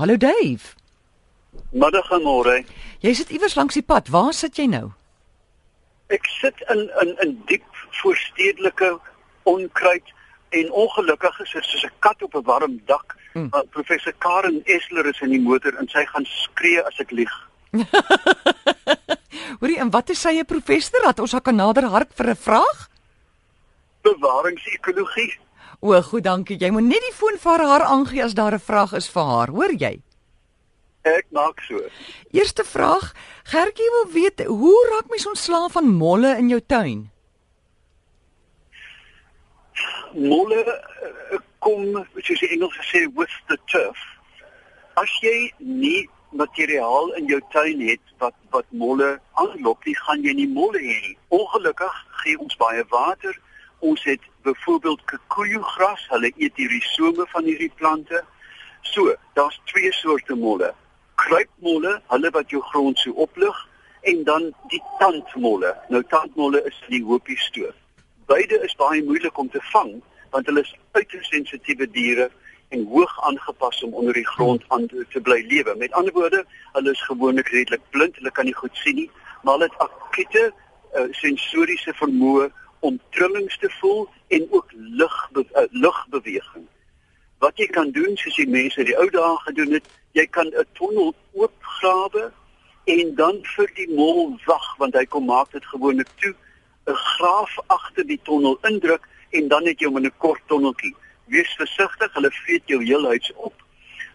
Hallo Dave. Middag en môre. Jy sit iewers langs die pad. Waar sit jy nou? Ek sit in in in diep voorstedelike onkruid en ongelukkig is dit soos 'n kat op 'n warm dak. Mm. Uh, professor Karen Esler is in die motor en sy gaan skree as ek lieg. Hoorie, en wat is sy 'n professor dat ons haar kan nader hark vir 'n vraag? Bewaringsekologie. O, goed, dankie. Jy moet net die foon vir haar aangee as daar 'n vraag is vir haar, hoor jy? Ek maak so. Eerste vraag, Gertjie wil weet, hoe raak mens ontslaaf van molle in jou tuin? Molle uh, kom, soos die Engels sê, with the turf. As jy nie materiaal in jou tuin het wat wat molle aanlok, nie gaan jy nie molle hê nie. Ongelukkig gee ons baie water. Ons het byvoorbeeld kikoejoegras, hulle eet die risome van hierdie plante. So, daar's twee soorte molle. Kruipmolle, hulle wat jou grond so oplig en dan die tandmolle. Nou tandmolle is die hoopie stoof. Beide is baie moeilik om te vang want hulle is uiters sensitiewe diere en hoog aangepas om onder die grond aan te bly lewe. Met ander woorde, hulle is gewoonlik redelik blind, hulle kan nie goed sien nie, maar hulle het akute uh, sensoriese vermoë om trillings te voel en ook lig be, uh, lugbeweging. Wat jy kan doen soos die mense die ou dae gedoen het, jy kan 'n tonnel oopgrawe en dan vir die mol wag want hy kom maak dit gewoonlik toe 'n graaf agter die tonnel indruk en dan het jy hom in 'n kort tonneltjie wees versigtig, hulle vreet jou heel huis op.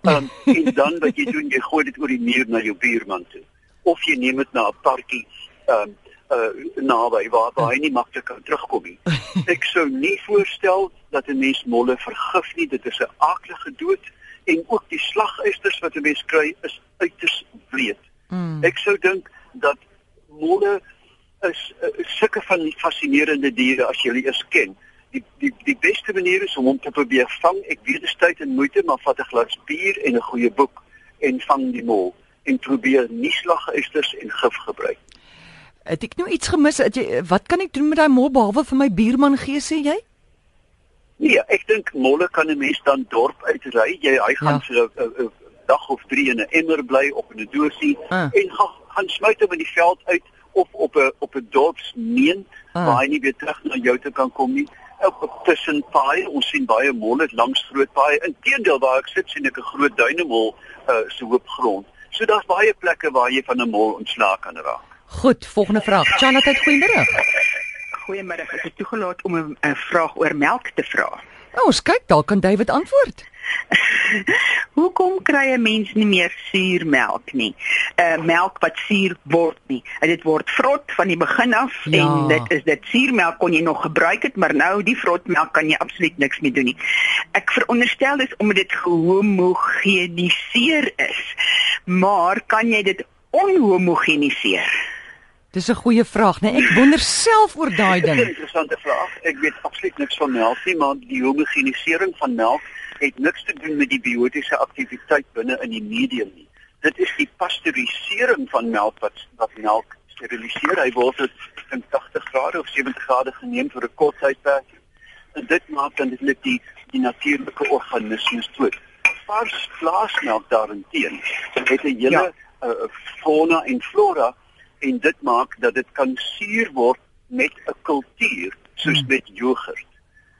Um, en dan wat jy doen, jy gooi dit oor die muur na jou buurman toe. Of jy neem dit na 'n parkie um uh naby waar waar hy nie maklik kan terugkom nie. Ek sou nie voorstel dat 'n mens molle vergif nie. Dit is 'n aaklige dood en ook die slagysters wat 'n mens kry is uiters wreed. Mm. Ek sou dink dat molle is uh, sulke van die fascinerende diere as jy hulle eers ken die die die beste manier is om hom te probeer vang. Ek weet dit is tyd en moeite, maar vat 'n glas bier en 'n goeie boek en vang die mol en probeer nie slagysters en gif gebruik. Het ek nou iets gemis? Het jy wat kan ek doen met daai mol behalwe vir my buurman gee sê jy? Nee, ek dink molle kan 'n mens dan dorp uitry. Jy hy gaan ja. so 'n dag of 3 in 'n emmer bly op 'n dosie ah. en gaan gaan smyt hom in die veld uit of op 'n op 'n dorpsmeen ah. waar hy nie weer terug na jou toe kan kom nie op tussen paai. Ons sien baie molle langs groot paai. Inteendeel waar ek sit sien ek 'n groot duinemol uh, so hoop grond. So daar's baie plekke waar jy van 'n mol ontslaak kan raak. Goed, volgende vraag. Chanatheid, goeiemôre. Goeiemôre. Ek is toegelaat om 'n vraag oor melk te vra. Nou, ons kyk, daar kan David antwoord. Hoekom kry 'n mens nie meer suurmelk nie? 'n uh, Melk wat suur word nie. En dit word vrot van die begin af ja. en dit is dit suurmelk kon jy nog gebruik het, maar nou die vrotmelk kan jy absoluut niks meer doen nie. Ek veronderstel dis omdat dit gehomogeniseer is. Maar kan jy dit onhomogeniseer? Dis 'n goeie vraag, nee. Ek wonder self oor daai ding. 'n Interessante vraag. Ek weet absoluut niks van melk nie, maar die homogenisering van melk het niks te doen met die biotiese aktiwiteit binne in die medium nie. Dit is die pasteurisering van melk wat wat melk steriliseer. Hy word in 80 grade of 70 grade geneem vir 'n kort tydperk. En dit maak dan dit die die natuurlike organismes dood. Vars plaasmelk daarenteen het 'n hele ja. uh, fauna en flora en dit maak dat dit kan suur word met 'n kultuur soos hmm. met jogurt.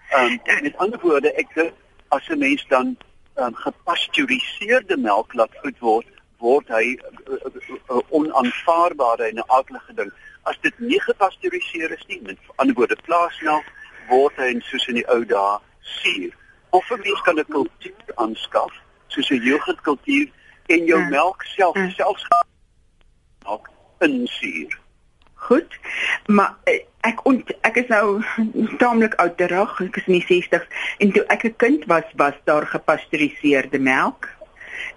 Ehm um, met ander woorde, ek dink as 'n mens dan um, gepasteuriseerde melk laat uit word, word hy 'n uh, uh, uh, onaanvaarbare en 'n aardige ding. As dit nie gepasteuriseer is nie, met ander woorde plaasmelk, word hy soos in die ou dae suur. Of 'n mens kan 'n kultuur aanskaf, soos 'n jogurtkultuur en jou ja. melk self ja. selfs ook insuur. Goed. Maar eh, ek ont, ek is nou taamlik ouderig, ek is in die 60s en toe ek 'n kind was, was daar gepasteuriseerde melk.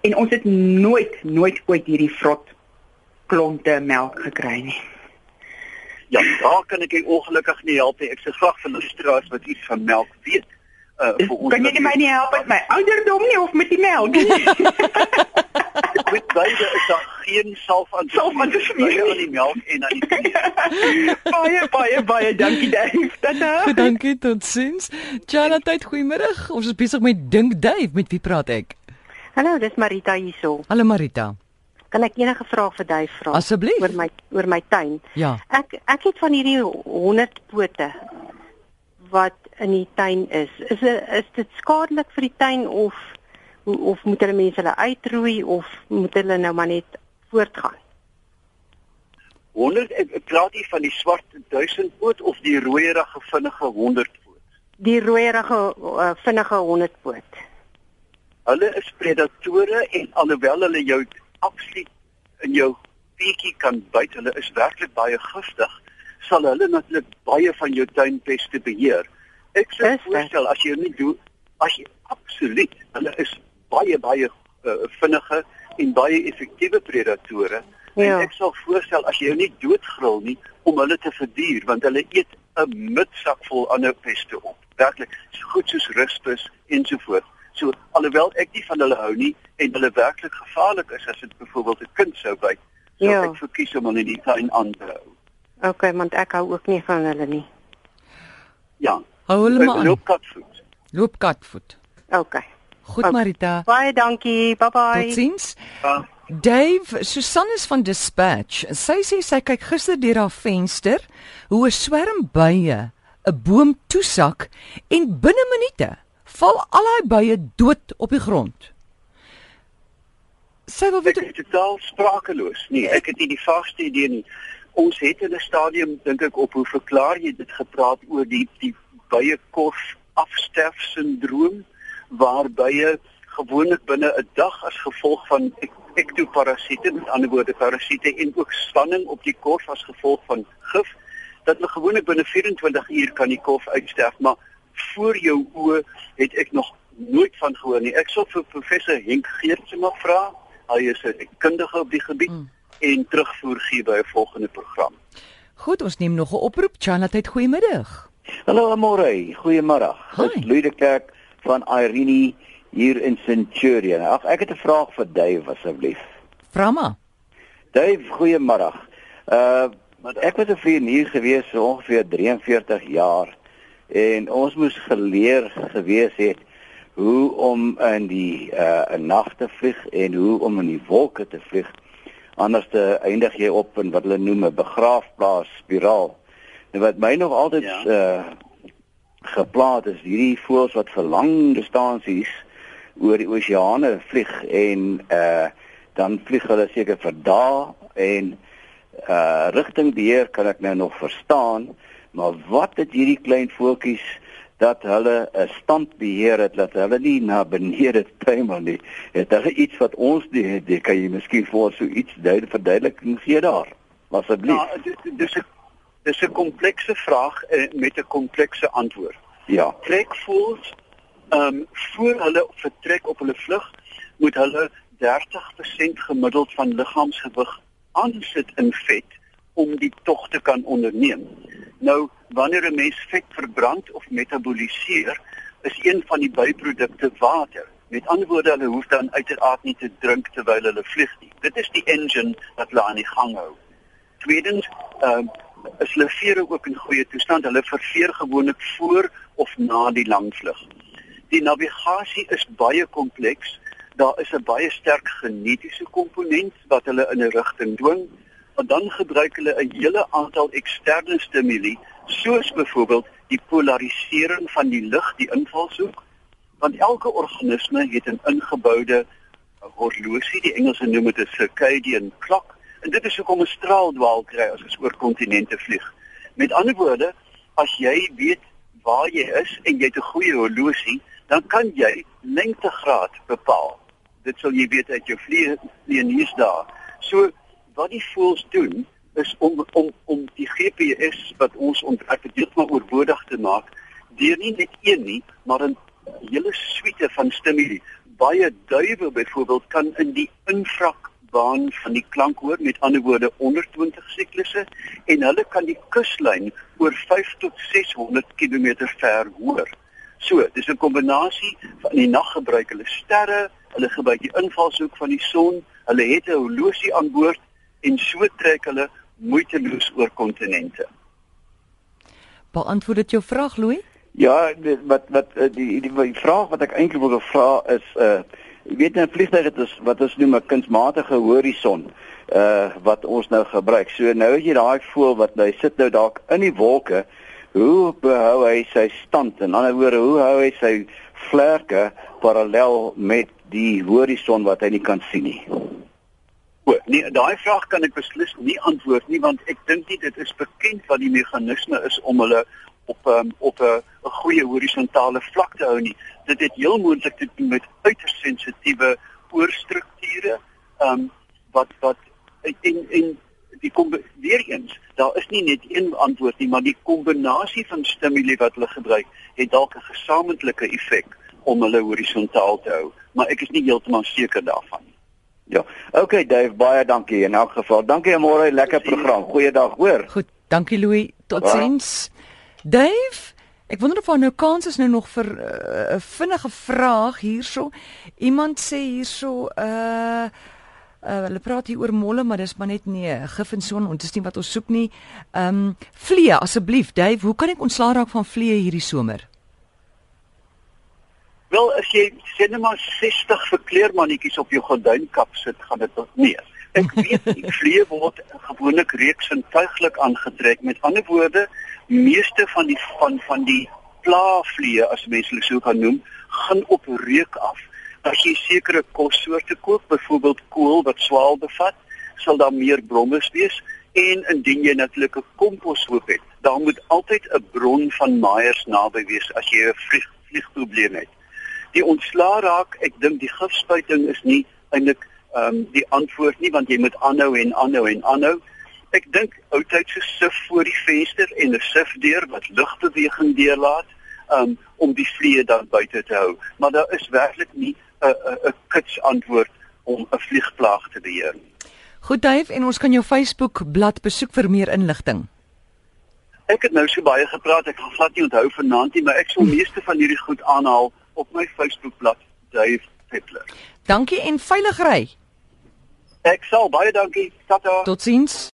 En ons het nooit nooit ooit hierdie vrot klonte melk gekry nie. Ja, daar kan ek ongelukkig nie help nie. Ek se graag van luisteraars wat iets van melk weet. Uh, kan jy my nie help met my ouderdom nie of met die melk? met beide is daar geen salf aan salf aan te smeer aan die melk en aan die baie baie baie dankie Dave. Tata. Dankie tot sins. Jana tyd goeiemôre. Ons is besig met Dink Dave. Met wie praat ek? Hallo, dis Marita hierso. Hallo Marita. Kan ek enige vraag vir Duif vra Asseblief. oor my oor my tuin? Ja. Ek ek het van hierdie 100 pote wat in die tuin is. Is dit is dit skadelik vir die tuin of of moet hulle mense hulle uitroei of moet hulle nou maar net voortgaan? 100 ek, ek praat hier van die swart duisendpoot of die rooierige vinnige 100 poot. Die rooierige uh, vinnige 100 poot. Hulle is predatore en alhoewel hulle jou absoluut in jou bietjie kan byt, hulle is werklik baie giftig, sal hulle natuurlik baie van jou tuinpeste beheer. Ek sou voorstel as jy nie doen as jy absoluut, hulle is baie baie uh, vinnige en baie effektiewe predatore. Ja. En ek sal voorstel as jy jou nie doodgril nie om hulle te verduur want hulle eet 'n mitsak vol ander peste op. Werklik, so goed soos ruspus ensovoorts. So alhoewel ek nie van hulle hou nie en hulle werklik gevaarlik is as dit byvoorbeeld 'n kind sou byt, sou Ja. ek verkies om hulle in die tuin aan te hou. Okay, want ek hou ook nie van hulle nie. Ja. Hou hulle maar aan. Loop katvoet. Loop katvoet. Okay. Goed. Marita. Baie dankie. Bye bye. Totsiens. Ja. Dave, Susan is van Dispatch. Sy sê sy kyk gister deur haar venster hoe 'n swerm bye 'n boom toesak en binne minute val al daai bye dood op die grond. Sy wil Ek weet is totaal sprakeloos. Nee, ek het nie die vaste idee nie. Ons het in 'n stadium dink ek op hoe verklaar jy dit gepraat oor die die bye korf afsterf sindroom waar bye gewoonlik binne 'n dag as gevolg van ek- ektoparasiete, met ander woorde parasiete en ook spanning op die korf as gevolg van gif dat hulle gewoonlik binne 24 uur kan die korf uitsterf, maar voor jou oë het ek nog nooit van gehoor nie. Ek sal vir professor Henk Geertse maar vra. Hy is 'n kundige op die gebied Mm. en terugvoer gee by 'n volgende program. Goed, ons neem nog 'n oproep. Chanat, goeiemiddag. Hallo Amore, goeiemôre. Dis Louis de Klerk van Irene hier in Centurion. Ag ek het 'n vraag vir Dave asseblief. Vra maar. Dave, goeiemôre. Uh ek was 'n vlieënier gewees vir ongeveer 43 jaar en ons moes geleer gewees het hoe om in die uh 'n nag te vlieg en hoe om in die wolke te vlieg. Anders te eindig jy op in wat hulle noem 'n begraafplaas spiraal. En wat my nog altyd Ja. uh geplaat is. Hierdie voëls wat vir lang distansies oor die oseane vlieg en uh dan vlieg hulle seker vir dae en uh rigtingbeheer kan ek nou nog verstaan maar wat het hierdie klein voeltjies dat hulle 'n standbeheer het dat hulle nie na benede tuimel nie? Het hulle iets wat ons het jy kan jy miskien voor so iets duidelik verduideliking gee daar? Asseblief. Ja, dis 'n dis 'n komplekse vraag eh, met 'n komplekse antwoord. ja Trekvoëls ehm um, voor hulle vertrek op hulle vlug moet hulle 30% gemiddeld van liggaamsgewig aansit in vet om die tog te kan onderneem. Nou, wanneer 'n mens vet verbrand of metaboliseer, is een van die byprodukte water. Met ander woorde, hulle hoef dan uiteraard nie te drink terwyl hulle vlieg nie. Dit is die engine wat hulle aan die gang hou. Tweedens, ehm uh, is hulle vere ook in goeie toestand. Hulle verveer gewoonlik voor of na die lang vlug. Die navigasie is baie kompleks. Daar is 'n baie sterk genetiese komponent wat hulle in 'n rigting dwing. En dan gebruik hulle 'n hele aantal eksterne stimuli, soos byvoorbeeld die polarisering van die lig, die invalshoek, want elke organisme het 'n ingeboude horlosie, die Engelse noem dit 'n circadian clock, en dit is hoekom 'n straaldwaal kry as ons oor kontinente vlieg. Met ander woorde, as jy weet waar jy is en jy het 'n goeie horlosie, dan kan jy lengtegraad bepaal. Dit sal jy weet uit jou vlie- vlieëniers daar. So wat die voëls doen is om om om die GPS wat ons ontwerp het heeltemal oorbodig te maak deur nie net een nie, maar 'n hele suite van stimuli. Baie duwe byvoorbeeld kan in die infrakbaan van die klank hoor, met ander woorde onder 20 siklusse en hulle kan die kuslyn oor 5 tot 600 km ver hoor. So, dis 'n kombinasie van die nag gebruik hulle sterre, hulle gebruik die invalshoek van die son, hulle het 'n horlosie aan boord en so trek hulle moeiteloos oor kontinente. Beantwoord dit jou vraag, Louis? Ja, dit- wat wat eh, die die, die vraag wat ek eintlik wil vra is uh Jy weet 'n vliegtuig het is wat ons noem 'n kunsmatige horison uh wat ons nou gebruik. So nou as jy daai voel wat hy sit nou dalk in die wolke, hoe behou hy sy stand? In ander woorde, hoe hou hy sy vlerke parallel met die horison wat hy nie kan sien nie? O, nee, daai vraag kan ek beslis nie antwoord nie want ek dink nie dit is bekend wat die meganisme is om hulle op um, op 'n 'n goeie horisontale vlak te hou nie. Dit het heel moontlik te doen met uiters sensitiewe oorstrukture, ehm um, wat wat en en die kom weer eens, daar is nie net een antwoord nie, maar die kombinasie van stimule wat hulle gebruik, het dalk 'n gesamentlike effek om hulle horisontaal te hou, maar ek is nie heeltemal seker daarvan nie. Ja. Okay Dave, baie dankie in elk geval. Dankie môre, lekker program. Goeiedag, hoor. Goed, dankie Louis. Totsiens. Dave, ek wonder of daar nou kans is nou nog vir eh, 'n uh, vinnige vraag hierso. Iemand sê hierso uh Uh, hulle praat hier oor molle, maar dis maar net nee, gif en son, ons is nie wat ons soek nie. Ehm um, vliee asseblief, Dave, hoe kan ek ontslaa raak van vliee hierdie somer? Wel, as jy sê net maar 60 verkleermannetjies op jou gordynkap sit, gaan dit tot nee. Ek weet die vliee word gewoonlik reeks en tuiglik aangetrek. Met ander woorde, meeste van die van van die plaavliee, as mense hulle so kan noem, gaan op reuk af. As jy sekere kossoorte koop, byvoorbeeld kool wat swaal bevat, sal daar meer brommes wees en indien jy natuurlik 'n komposhoop het, dan moet altyd 'n bron van maaiers naby wees as jy 'n vlieg vliegprobleem het die ontslaa raak, ek dink die gifspuiting is nie eintlik ehm um, die antwoord nie want jy moet aanhou en aanhou en aanhou. Ek dink oudtyd so sif voor die venster en 'n sifdeur wat lugbeweging deurlaat um, om die vliee dan buite te hou. Maar daar is werklik nie 'n 'n kits antwoord om 'n vliegplaag te beheer. Goed Dave en ons kan jou Facebook bladsy besoek vir meer inligting. Ek het nou so baie gepraat, ek gaan glad nie onthou vanaand nie, maar ek sal meeste van hierdie goed aanhaal op my Facebookblad Dave Peppler. Dankie en veilig ry. Ek sal baie dankie. Tata. Totsiens.